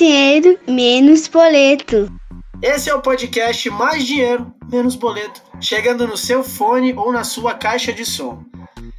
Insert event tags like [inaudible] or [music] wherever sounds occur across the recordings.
dinheiro, menos boleto. Esse é o podcast Mais Dinheiro, Menos Boleto, chegando no seu fone ou na sua caixa de som.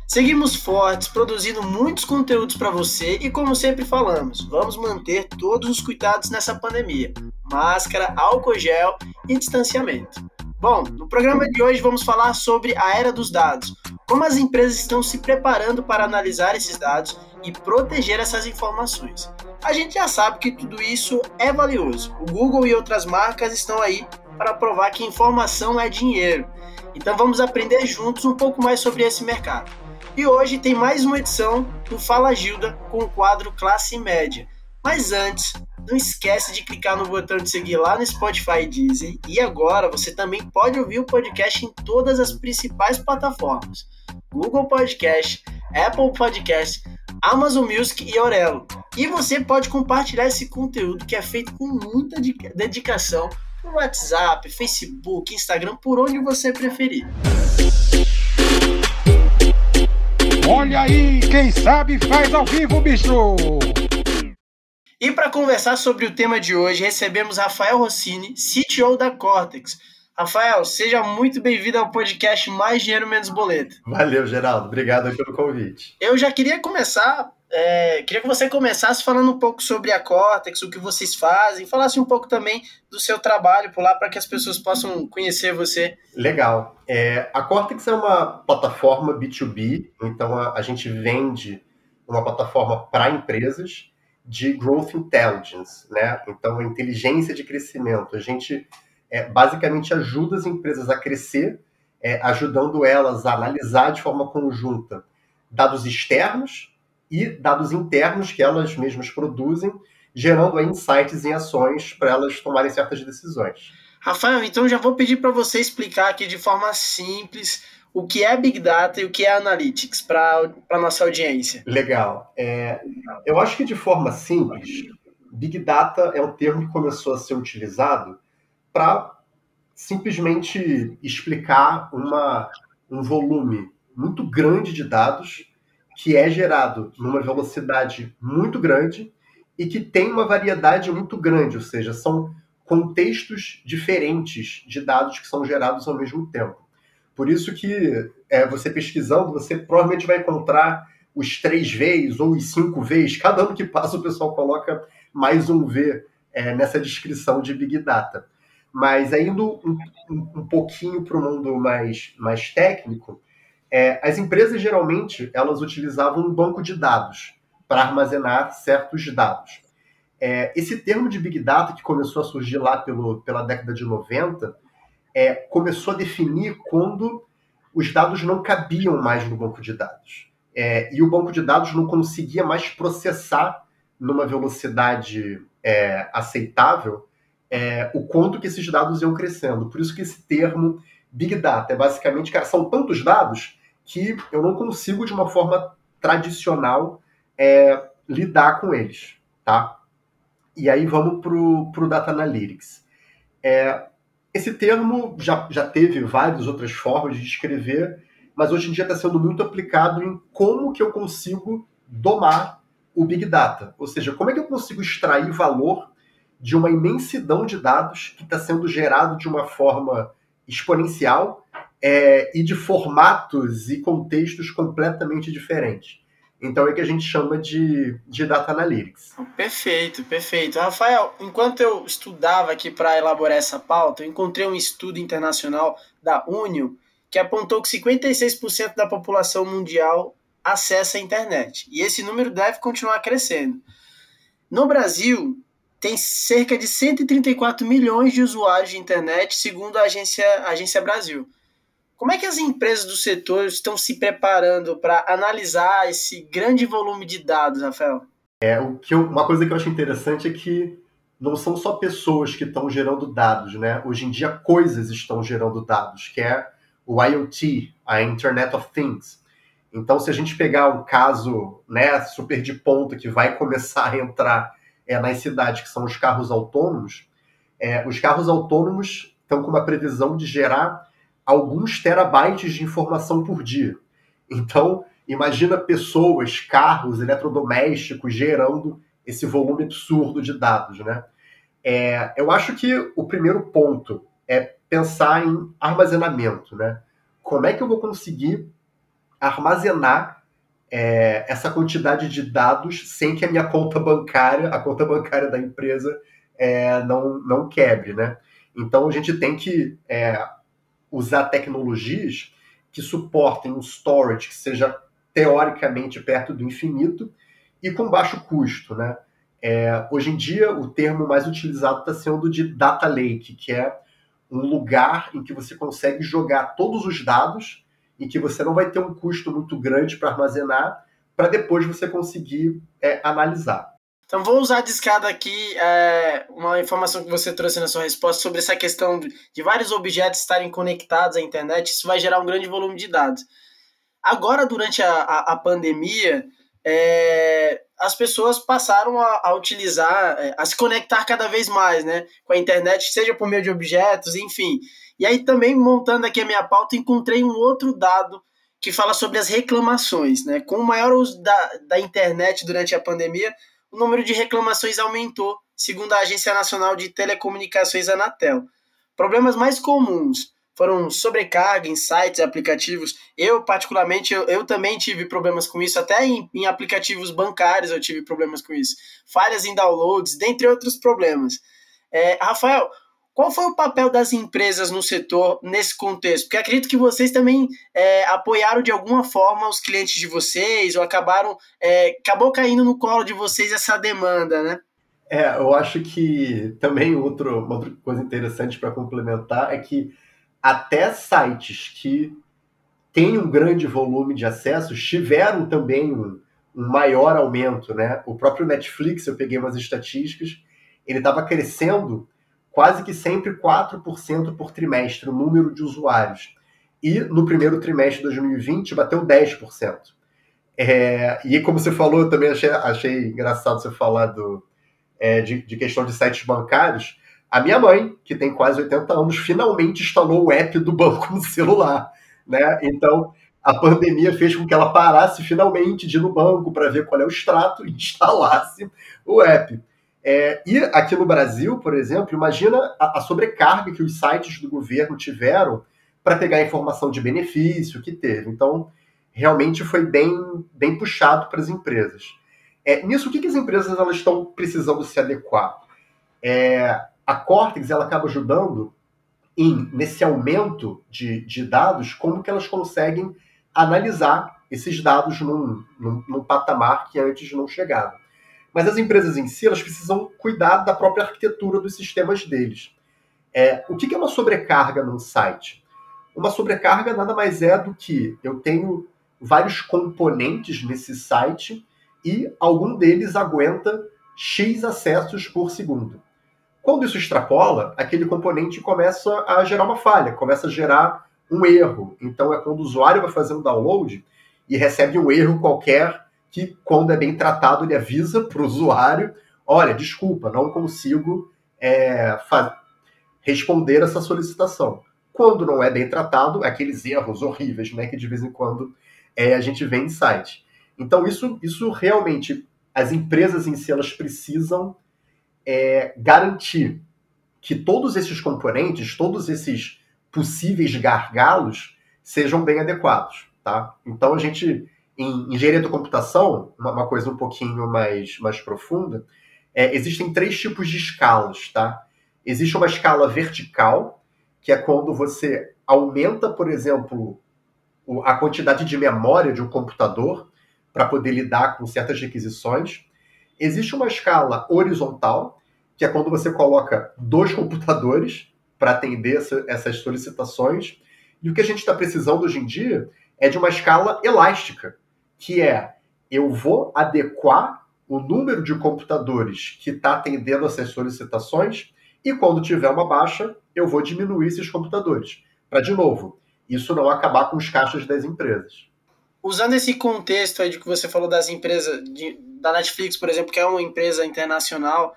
Seguimos fortes, produzindo muitos conteúdos para você e, como sempre falamos, vamos manter todos os cuidados nessa pandemia: máscara, álcool gel e distanciamento. Bom, no programa de hoje vamos falar sobre a era dos dados, como as empresas estão se preparando para analisar esses dados e proteger essas informações. A gente já sabe que tudo isso é valioso. O Google e outras marcas estão aí para provar que informação é dinheiro. Então vamos aprender juntos um pouco mais sobre esse mercado. E hoje tem mais uma edição do Fala Gilda com o quadro Classe Média. Mas antes, não esquece de clicar no botão de seguir lá no Spotify e Deezer. E agora você também pode ouvir o podcast em todas as principais plataformas: Google Podcast, Apple Podcast, Amazon Music e Orelo. E você pode compartilhar esse conteúdo que é feito com muita dedicação no WhatsApp, Facebook, Instagram, por onde você preferir. Olha aí, quem sabe faz ao vivo, bicho! E para conversar sobre o tema de hoje, recebemos Rafael Rossini, CTO da Cortex. Rafael, seja muito bem-vindo ao podcast Mais Dinheiro Menos Boleto. Valeu, Geraldo. Obrigado pelo convite. Eu já queria começar, é, queria que você começasse falando um pouco sobre a Cortex, o que vocês fazem, falasse um pouco também do seu trabalho por lá para que as pessoas possam conhecer você. Legal. É, a Cortex é uma plataforma B2B, então a, a gente vende uma plataforma para empresas de growth intelligence, né? Então, inteligência de crescimento. A gente é, basicamente ajuda as empresas a crescer, é, ajudando elas a analisar de forma conjunta dados externos e dados internos que elas mesmas produzem, gerando aí, insights em ações para elas tomarem certas decisões. Rafael, então já vou pedir para você explicar aqui de forma simples o que é Big Data e o que é Analytics para a nossa audiência. Legal. É, eu acho que de forma simples, Big Data é um termo que começou a ser utilizado para simplesmente explicar uma, um volume muito grande de dados que é gerado numa velocidade muito grande e que tem uma variedade muito grande, ou seja, são contextos diferentes de dados que são gerados ao mesmo tempo. Por isso que é, você pesquisando, você provavelmente vai encontrar os três Vs ou os cinco Vs. Cada ano que passa o pessoal coloca mais um V é, nessa descrição de Big Data. Mas indo um, um, pouquinho para o mundo mais, mais técnico, é, as empresas geralmente elas utilizavam um banco de dados para armazenar certos dados. É, esse termo de Big Data que começou a surgir lá pelo, pela década de 90 é, começou a definir quando os dados não cabiam mais no banco de dados. É, e o banco de dados não conseguia mais processar numa velocidade é, aceitável é, o quanto que esses dados iam crescendo. Por isso que esse termo Big Data é basicamente, cara, são tantos dados que eu não consigo de uma forma tradicional é, lidar com eles, tá? E aí vamos para o Data Analytics. É, esse termo já, já teve várias outras formas de descrever, mas hoje em dia está sendo muito aplicado em como que eu consigo domar o Big Data. Ou seja, como é que eu consigo extrair valor de uma imensidão de dados que está sendo gerado de uma forma exponencial é, e de formatos e contextos completamente diferentes. Então é que a gente chama de, de Data Analytics. Perfeito, perfeito. Rafael, enquanto eu estudava aqui para elaborar essa pauta, eu encontrei um estudo internacional da Unio que apontou que 56% da população mundial acessa a internet. E esse número deve continuar crescendo. No Brasil, tem cerca de 134 milhões de usuários de internet, segundo a agência, a agência Brasil. Como é que as empresas do setor estão se preparando para analisar esse grande volume de dados, Rafael? É, o que eu, uma coisa que eu acho interessante é que não são só pessoas que estão gerando dados, né? Hoje em dia coisas estão gerando dados, que é o IoT, a Internet of Things. Então, se a gente pegar um caso né, super de ponta que vai começar a entrar é, nas cidades, que são os carros autônomos, é, os carros autônomos estão com uma previsão de gerar alguns terabytes de informação por dia. Então, imagina pessoas, carros, eletrodomésticos gerando esse volume absurdo de dados, né? É, eu acho que o primeiro ponto é pensar em armazenamento, né? Como é que eu vou conseguir armazenar é, essa quantidade de dados sem que a minha conta bancária, a conta bancária da empresa, é, não, não quebre, né? Então a gente tem que é, usar tecnologias que suportem um storage que seja teoricamente perto do infinito e com baixo custo, né? É, hoje em dia, o termo mais utilizado está sendo de data lake, que é um lugar em que você consegue jogar todos os dados e que você não vai ter um custo muito grande para armazenar, para depois você conseguir é, analisar. Então, vou usar de escada aqui é, uma informação que você trouxe na sua resposta sobre essa questão de vários objetos estarem conectados à internet. Isso vai gerar um grande volume de dados. Agora, durante a, a, a pandemia, é, as pessoas passaram a, a utilizar, é, a se conectar cada vez mais, né, com a internet, seja por meio de objetos, enfim. E aí também montando aqui a minha pauta, encontrei um outro dado que fala sobre as reclamações, né? Com o maior uso da, da internet durante a pandemia, o número de reclamações aumentou, segundo a Agência Nacional de Telecomunicações Anatel. Problemas mais comuns foram sobrecarga em sites e aplicativos. Eu, particularmente, eu, eu também tive problemas com isso, até em, em, aplicativos bancários eu tive problemas com isso. Falhas em downloads, dentre outros problemas. É, Rafael, qual foi o papel das empresas no setor nesse contexto? Porque acredito que vocês também é, apoiaram de alguma forma os clientes de vocês, ou acabaram. É, acabou caindo no colo de vocês essa demanda, né? É, eu acho que também outro, uma outra coisa interessante para complementar é que até sites que têm um grande volume de acessos tiveram também um, um maior aumento, né? O próprio Netflix, eu peguei umas estatísticas, ele estava crescendo quase que sempre 4% por trimestre o número de usuários. E no primeiro trimestre de 2020 bateu 10%. É, e como você falou, eu também achei, achei engraçado você falar do, é, de, de questão de sites bancários. A minha mãe, que tem quase 80 anos, finalmente instalou o app do banco no celular. Né? Então, a pandemia fez com que ela parasse finalmente de ir no banco para ver qual é o extrato e [laughs] instalasse o app. É, e aqui no Brasil, por exemplo, imagina a, a sobrecarga que os sites do governo tiveram para pegar informação de benefício que teve. Então, realmente foi bem, bem puxado para as empresas. É, nisso, o que, que, as empresas elas estão precisando se adequar? É, a Cortex ela acaba ajudando em, nesse aumento de, de dados, como que elas conseguem analisar esses dados num, num, num patamar que antes não chegava. Mas as empresas em si, elas precisam cuidar da própria arquitetura dos sistemas deles. É, o que é uma sobrecarga num site? Uma sobrecarga nada mais é do que eu tenho vários componentes nesse site e algum deles aguenta X acessos por segundo. Quando isso extrapola, aquele componente começa a gerar uma falha, começa a gerar um erro. Então é quando o usuário vai fazer um download e recebe um erro qualquer que, quando é bem tratado, ele avisa para o usuário: olha, desculpa, não consigo é, responder essa solicitação. Quando não é bem tratado, é aqueles erros horríveis né, que de vez em quando é, a gente vê em site. Então, isso, isso realmente, as empresas em si, elas precisam é, garantir que todos esses componentes, todos esses possíveis gargalos, sejam bem adequados. Tá? Então, a gente em engenharia da computação, uma, uma coisa um pouquinho mais, mais profunda, é, existem três tipos de escalas, tá? Existe uma escala vertical, que é quando você aumenta, por exemplo, a quantidade de memória de um computador para poder lidar com certas requisições. Existe uma escala horizontal, que é quando você coloca dois computadores para atender essa, essas solicitações. E o que a gente está precisando hoje em dia é de uma escala elástica, que é eu vou adequar o número de computadores que está atendendo essas solicitações e quando tiver uma baixa, eu vou diminuir esses computadores. Para, de novo, isso não acabar com os caixas das empresas. Usando esse contexto aí de que você falou das empresas, de, da Netflix, por exemplo, que é uma empresa internacional,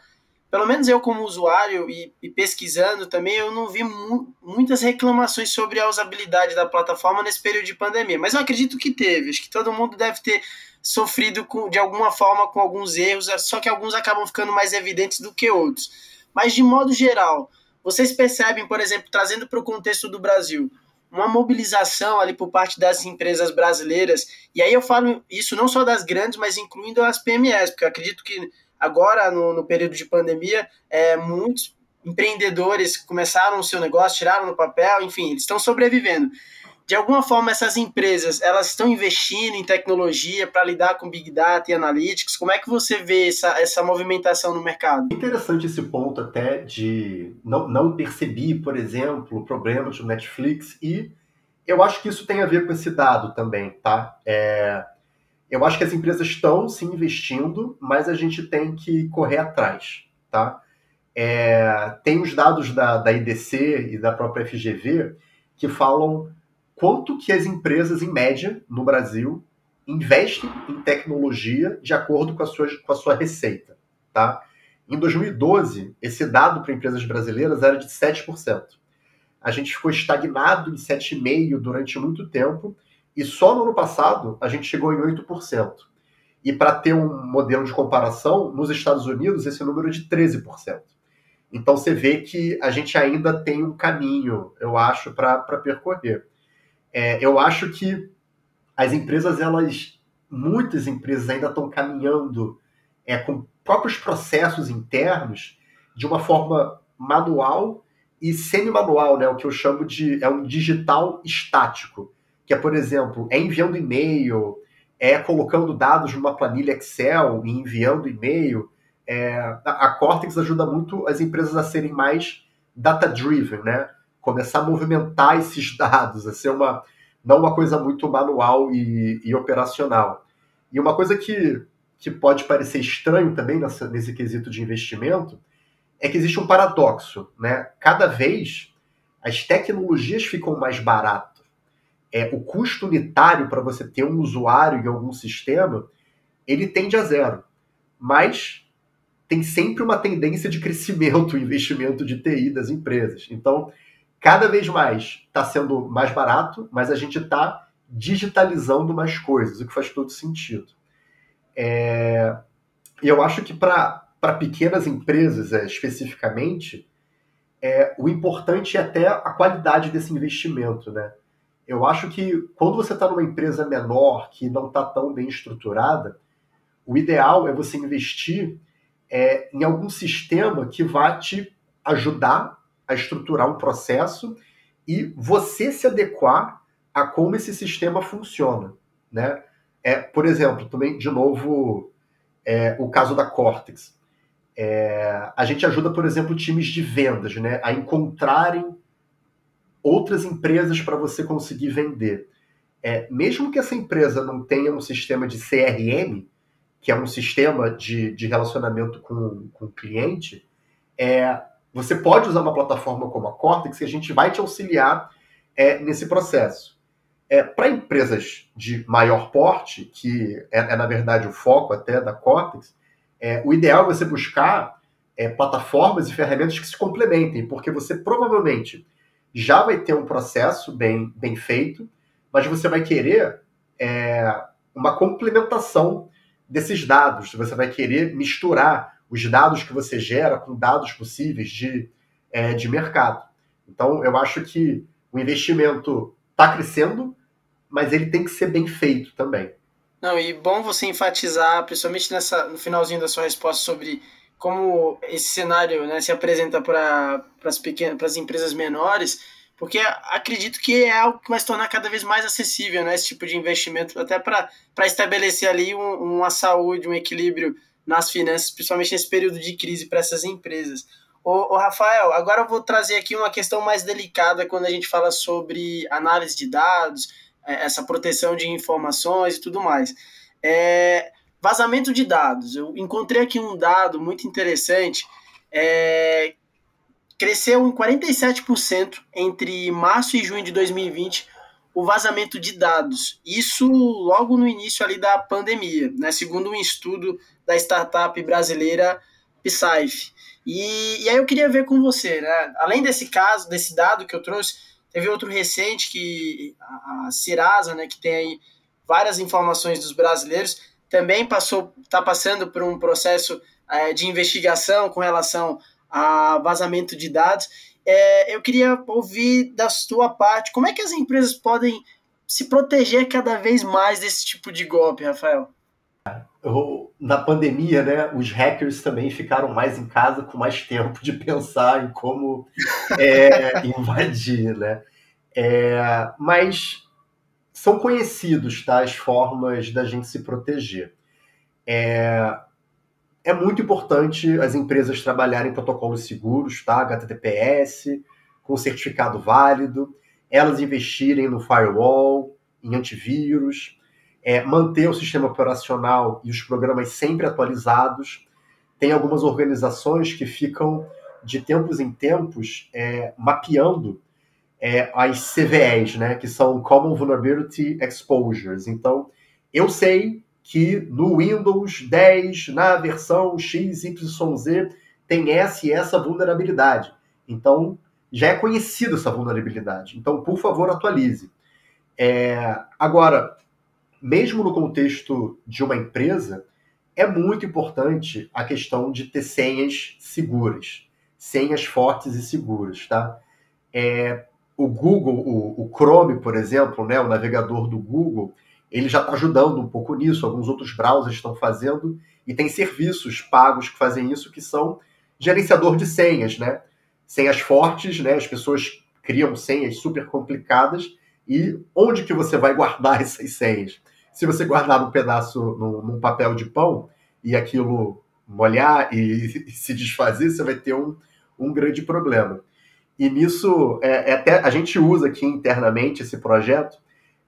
pelo menos eu como usuário e, e pesquisando também, eu não vi mu muitas reclamações sobre a usabilidade da plataforma nesse período de pandemia, mas eu acredito que teve, acho que todo mundo deve ter sofrido com, de alguma forma com alguns erros, só que alguns acabam ficando mais evidentes do que outros. Mas de modo geral, vocês percebem, por exemplo, trazendo para o contexto do Brasil, uma mobilização ali por parte das empresas brasileiras, e aí eu falo isso não só das grandes, mas incluindo as PMEs, porque eu acredito que agora, no, no período de pandemia, é, muitos empreendedores começaram o seu negócio, tiraram no papel, enfim, eles estão sobrevivendo. De alguma forma essas empresas elas estão investindo em tecnologia para lidar com big data e analytics? Como é que você vê essa, essa movimentação no mercado? Interessante esse ponto até de não, não percebi por exemplo problemas do Netflix e eu acho que isso tem a ver com esse dado também tá? É, eu acho que as empresas estão se investindo mas a gente tem que correr atrás tá é, tem os dados da, da IDC e da própria FGV que falam quanto que as empresas, em média, no Brasil, investem em tecnologia de acordo com a sua, com a sua receita. Tá? Em 2012, esse dado para empresas brasileiras era de 7%. A gente ficou estagnado em 7,5% durante muito tempo, e só no ano passado a gente chegou em 8%. E para ter um modelo de comparação, nos Estados Unidos esse número é de 13%. Então você vê que a gente ainda tem um caminho, eu acho, para percorrer. É, eu acho que as empresas, elas, muitas empresas ainda estão caminhando é, com próprios processos internos de uma forma manual e semi-manual, né? O que eu chamo de é um digital estático, que é, por exemplo, é enviando e-mail, é colocando dados numa planilha Excel e enviando e-mail. É, a Cortex ajuda muito as empresas a serem mais data-driven, né? começar a movimentar esses dados, a ser uma não uma coisa muito manual e, e operacional. E uma coisa que, que pode parecer estranho também nessa, nesse quesito de investimento é que existe um paradoxo, né? Cada vez as tecnologias ficam mais baratas. É, o custo unitário para você ter um usuário em algum sistema, ele tende a zero. Mas tem sempre uma tendência de crescimento o [laughs] investimento de TI das empresas. Então, cada vez mais está sendo mais barato, mas a gente está digitalizando mais coisas, o que faz todo sentido. É... E eu acho que para pequenas empresas, é, especificamente, é, o importante é até a qualidade desse investimento. Né? Eu acho que quando você está numa empresa menor, que não está tão bem estruturada, o ideal é você investir é, em algum sistema que vá te ajudar a estruturar um processo e você se adequar a como esse sistema funciona, né? É, por exemplo, também de novo é, o caso da Cortex. É, a gente ajuda, por exemplo, times de vendas, né, a encontrarem outras empresas para você conseguir vender. É, mesmo que essa empresa não tenha um sistema de CRM, que é um sistema de, de relacionamento com, com o cliente, é, você pode usar uma plataforma como a Cortex que a gente vai te auxiliar é, nesse processo. É, Para empresas de maior porte, que é, é, na verdade o foco até da Cortex, é, o ideal é você buscar é, plataformas e ferramentas que se complementem, porque você provavelmente já vai ter um processo bem, bem feito, mas você vai querer é, uma complementação desses dados, você vai querer misturar os dados que você gera com dados possíveis de, é, de mercado. Então, eu acho que o investimento está crescendo, mas ele tem que ser bem feito também. Não, e bom você enfatizar, principalmente nessa, no finalzinho da sua resposta, sobre como esse cenário né, se apresenta para as pequenas, para as empresas menores, porque acredito que é algo que vai se tornar cada vez mais acessível, né, esse tipo de investimento, até para estabelecer ali um, uma saúde, um equilíbrio nas finanças, principalmente nesse período de crise para essas empresas. Ô, Rafael, agora eu vou trazer aqui uma questão mais delicada quando a gente fala sobre análise de dados, é, essa proteção de informações e tudo mais. É, vazamento de dados. Eu encontrei aqui um dado muito interessante. É, cresceu em 47% entre março e junho de 2020 o vazamento de dados. Isso logo no início ali da pandemia, né? Segundo um estudo da startup brasileira Psaif. E, e aí eu queria ver com você, né? Além desse caso, desse dado que eu trouxe, teve outro recente que a, a Serasa, né, que tem aí várias informações dos brasileiros, também passou, está passando por um processo é, de investigação com relação a vazamento de dados. É, eu queria ouvir da sua parte como é que as empresas podem se proteger cada vez mais desse tipo de golpe, Rafael? Na pandemia, né, os hackers também ficaram mais em casa com mais tempo de pensar em como é, [laughs] invadir, né? É, mas são conhecidos tá, as formas da gente se proteger. É, é muito importante as empresas trabalharem protocolos seguros, tá? HTTPS, com certificado válido, elas investirem no firewall, em antivírus, é, manter o sistema operacional e os programas sempre atualizados. Tem algumas organizações que ficam, de tempos em tempos, é, mapeando é, as CVEs, né, que são Common Vulnerability Exposures. Então, eu sei que no Windows 10, na versão XYZ, tem essa e essa vulnerabilidade. Então, já é conhecida essa vulnerabilidade. Então, por favor, atualize. É... Agora, mesmo no contexto de uma empresa, é muito importante a questão de ter senhas seguras, senhas fortes e seguras, tá? É, o Google, o, o, Chrome, por exemplo, né, o navegador do Google, ele já está ajudando um pouco nisso, alguns outros browsers estão fazendo, e tem serviços pagos que fazem isso, que são gerenciador de senhas, né? Senhas fortes, né? As pessoas criam senhas super complicadas, e onde que você vai guardar [laughs] essas senhas? Se você guardar num pedaço, num, num papel de pão, e aquilo molhar e, [laughs] e, se desfazer, você vai ter um, um grande problema. E nisso, é, é até a gente usa aqui internamente esse projeto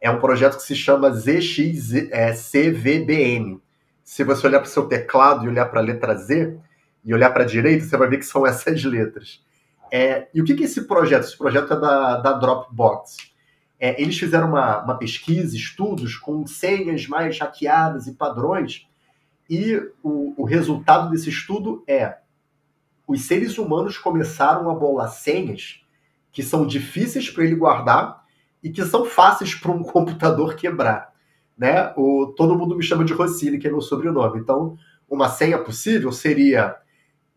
é um projeto que se chama ZXCVBN. Se você olhar para o seu teclado e olhar para a letra Z e olhar para a direita, você vai ver que são essas letras. É, e o que, que é esse projeto? Esse projeto é da, da Dropbox. É, eles fizeram uma, uma pesquisa, estudos com senhas mais hackeadas e padrões, e o, o resultado desse estudo é os seres humanos começaram a bolar senhas que são difíceis para ele guardar e que são fáceis para um [laughs] computador quebrar. Né? O, todo mundo me chama de Rossini, que é meu sobrenome. Então, uma senha possível seria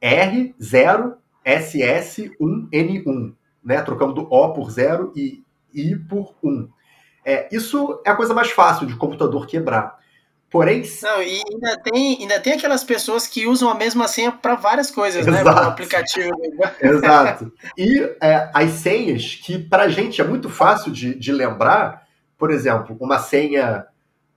R0SS1N1, né? trocando O por 0 e I por 1. É, isso é a coisa mais fácil de computador quebrar. Porém. Não, e ainda tem, ainda tem aquelas pessoas que usam a mesma senha para várias coisas, né, Exato. né? No aplicativo. [laughs] Exato. E é, as senhas que para a gente é muito fácil de, de lembrar, por exemplo, uma senha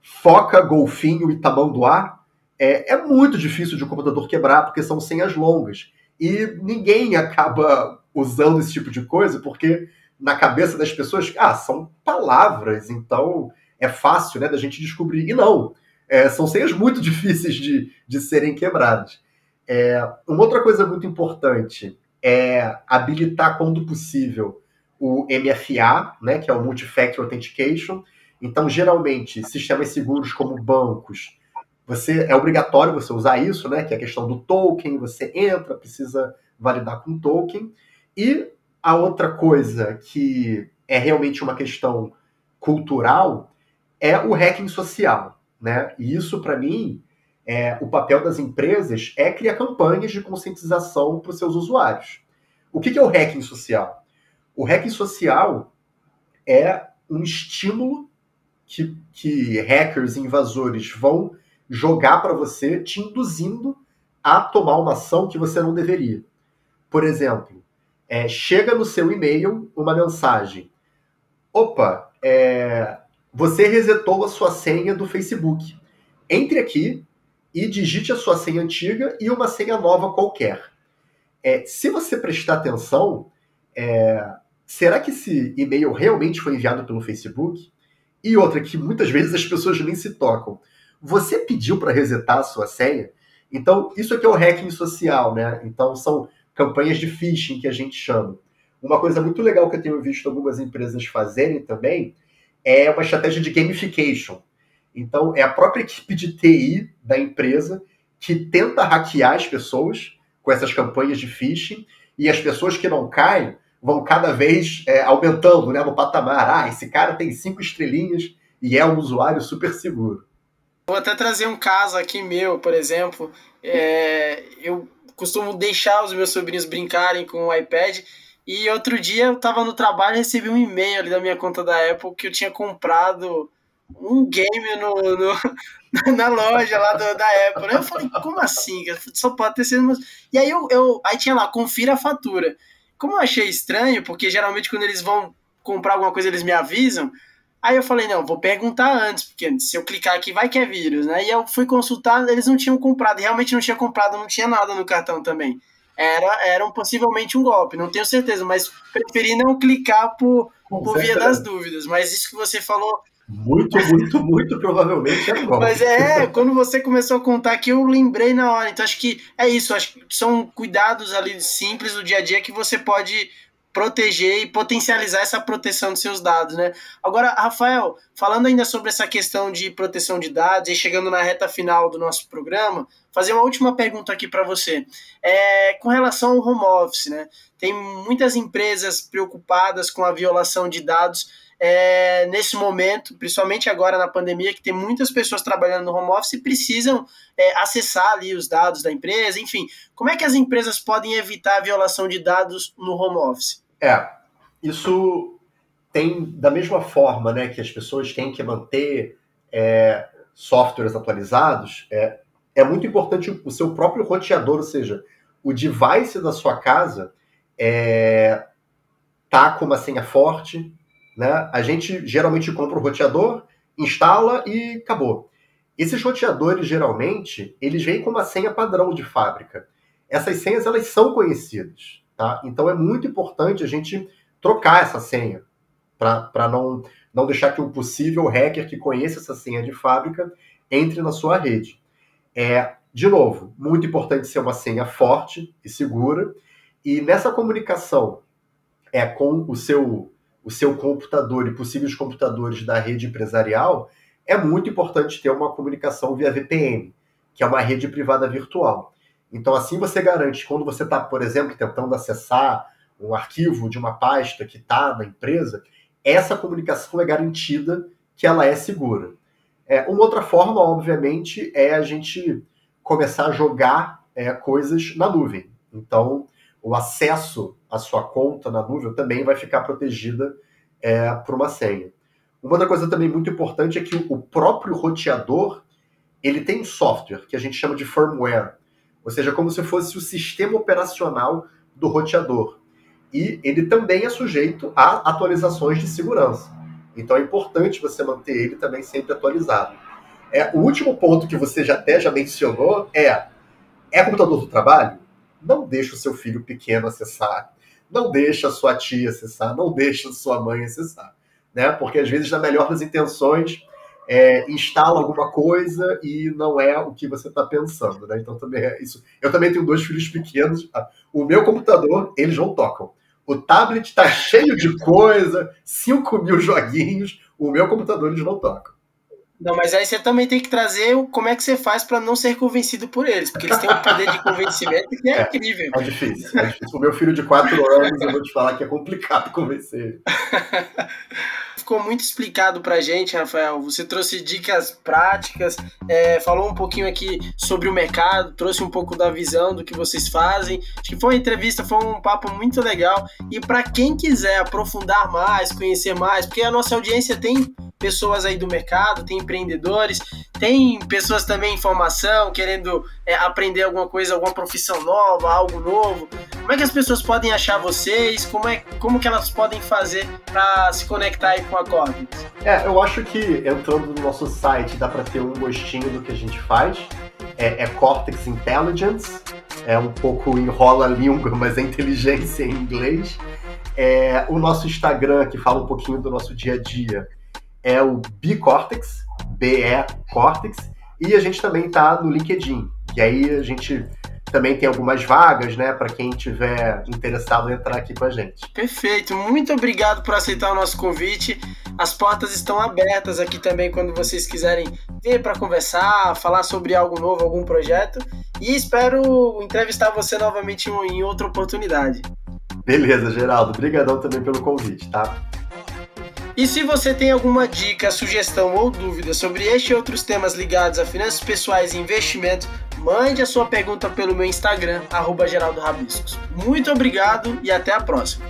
foca, golfinho e tamanduá, é, é muito difícil de um computador quebrar, porque são senhas longas. E ninguém acaba usando esse tipo de coisa, porque na cabeça das pessoas, ah, são palavras, então é fácil né, da gente descobrir. E não é, são senhas muito [laughs] difíceis de, de serem quebradas. É, uma outra coisa muito importante é habilitar, quando possível, o MFA, né, que é o Multifactor Authentication. Então, geralmente, sistemas seguros como bancos, você é obrigatório você usar isso, né, que é a questão do token, você entra, precisa validar com token. E a outra coisa que é realmente uma questão cultural é o hacking social. Né? E isso, para mim, é, o papel das empresas é criar campanhas de conscientização para os seus usuários. O que, que é o hacking social? O hacking social é um estímulo que, que hackers e invasores vão jogar para você, te induzindo a tomar uma ação que você não deveria. Por exemplo, é, chega no seu e-mail uma mensagem: opa, é, você resetou a sua senha do Facebook. Entre aqui e digite a sua senha antiga e uma senha nova qualquer. É, se você prestar atenção, é, será que esse e-mail realmente foi enviado pelo Facebook? E outra que muitas vezes as pessoas nem se tocam. Você pediu para resetar a sua senha? Então, isso aqui é o hacking social, né? Então, são campanhas de phishing que a gente chama. Uma coisa muito legal que eu tenho visto algumas empresas fazerem também é uma estratégia de gamification. Então, é a própria equipe de TI da empresa que tenta hackear as pessoas com essas campanhas de phishing e as pessoas que não caem vão cada vez é, aumentando né, no patamar. Ah, esse cara tem cinco estrelinhas e é um usuário super seguro. Vou até trazer um caso aqui meu, por exemplo. É, eu costumo deixar os meus sobrinhos brincarem com o iPad. E outro dia eu estava no trabalho e recebi um e-mail ali da minha conta da Apple que eu tinha comprado um game no, no [laughs] na loja lá do, da Apple. Eu falei, como assim? Só pode ter sido. E aí eu, eu aí tinha lá, confira a fatura. Como eu achei estranho, porque geralmente quando eles vão comprar alguma coisa eles me avisam. Aí eu falei, não, vou perguntar antes, porque se eu clicar aqui vai que é vírus, né? E eu fui consultar, eles não tinham comprado, realmente não tinha comprado, não tinha nada no cartão também. Era, era um, possivelmente um golpe, não tenho certeza, mas preferi não clicar por, por via das dúvidas. Mas isso que você falou. Muito, muito, muito provavelmente é golpe. Mas é, quando você começou a contar aqui, eu lembrei na hora. Então acho que é isso, acho que são cuidados ali simples do dia a dia que você pode proteger e potencializar essa proteção dos seus dados, né? Agora, Rafael, falando ainda sobre essa questão de proteção de dados e chegando na reta final do nosso programa, fazer uma última pergunta aqui para você. É, com relação ao home office, né? Tem muitas empresas preocupadas com a violação de dados é, nesse momento, principalmente agora na pandemia, que tem muitas pessoas trabalhando no home office e precisam é, acessar ali os dados da empresa, enfim. Como é que as empresas podem evitar a violação de dados no home office? É, isso tem da mesma forma né, que as pessoas têm que manter é, softwares atualizados, é, é muito importante o seu próprio roteador, ou seja, o device da sua casa é, tá com uma senha forte, né? A gente geralmente compra o roteador, instala e acabou. Esses roteadores geralmente eles vêm com uma senha padrão de fábrica. Essas senhas elas são conhecidas. Tá? Então é muito importante a gente trocar essa senha para não, não deixar que um possível hacker que conheça essa senha de fábrica entre na sua rede. É, de novo, muito importante ser uma senha forte e segura. E nessa comunicação é com o seu, o seu computador e possíveis computadores da rede empresarial, é muito importante ter uma comunicação via VPN, que é uma rede privada virtual. Então, assim você garante, quando você está, por exemplo, tentando acessar um arquivo de uma pasta que está na empresa, essa comunicação é garantida que ela é segura. É, uma outra forma, obviamente, é a gente começar a jogar é, coisas na nuvem. Então, o acesso à sua conta na nuvem também vai ficar protegida é, por uma senha. Uma outra coisa também muito importante é que o próprio roteador ele tem um software que a gente chama de firmware ou seja, como se fosse o sistema operacional do roteador. E ele também é sujeito a atualizações de segurança. Então é importante você manter ele também sempre atualizado. É, o último ponto que você já até já mencionou é é computador do trabalho? Não deixa o seu filho pequeno acessar. Não deixa a sua tia acessar. Não deixa a sua mãe acessar. Né? Porque às vezes, na melhor das intenções, é, instala alguma coisa e não é o que você está pensando, né? Então também é isso. Eu também tenho dois filhos pequenos. O meu computador, eles não tocam. O tablet está cheio de coisa, 5 mil joguinhos. O meu computador, eles não tocam. Não, mas aí você também tem que trazer o, como é que você faz para não ser convencido por eles, porque eles têm um poder de convencimento que é, [laughs] é incrível. É difícil, é difícil. O meu filho de 4 anos, eu vou te falar que é complicado convencer ele. [laughs] ficou muito explicado pra gente, Rafael. Você trouxe dicas práticas, é, falou um pouquinho aqui sobre o mercado, trouxe um pouco da visão do que vocês fazem. Acho que foi uma entrevista, foi um papo muito legal. E para quem quiser aprofundar mais, conhecer mais, porque a nossa audiência tem pessoas aí do mercado, tem empreendedores, tem pessoas também em formação, querendo é, aprender alguma coisa, alguma profissão nova, algo novo. Como é que as pessoas podem achar vocês? Como, é, como que elas podem fazer para se conectar aí com a Cortex? É, eu acho que entrando no nosso site dá para ter um gostinho do que a gente faz. É, é Cortex Intelligence, é um pouco enrola a língua, [laughs] mas é inteligência em inglês. É, o nosso Instagram, que fala um pouquinho do nosso dia a dia, é o B-Cortex, BE Cortex, e a gente também está no LinkedIn, que aí a gente também tem algumas vagas, né, para quem tiver interessado em entrar aqui com a gente. Perfeito, muito obrigado por aceitar o nosso convite. As portas estão abertas aqui também quando vocês quiserem vir para conversar, falar sobre algo novo, algum projeto. E espero entrevistar você novamente em outra oportunidade. Beleza, Geraldo. Obrigadão também pelo convite, tá? E se você tem alguma dica, sugestão ou dúvida sobre este e outros temas ligados a finanças pessoais e investimento, mande a sua pergunta pelo meu Instagram, arroba Muito obrigado e até a próxima.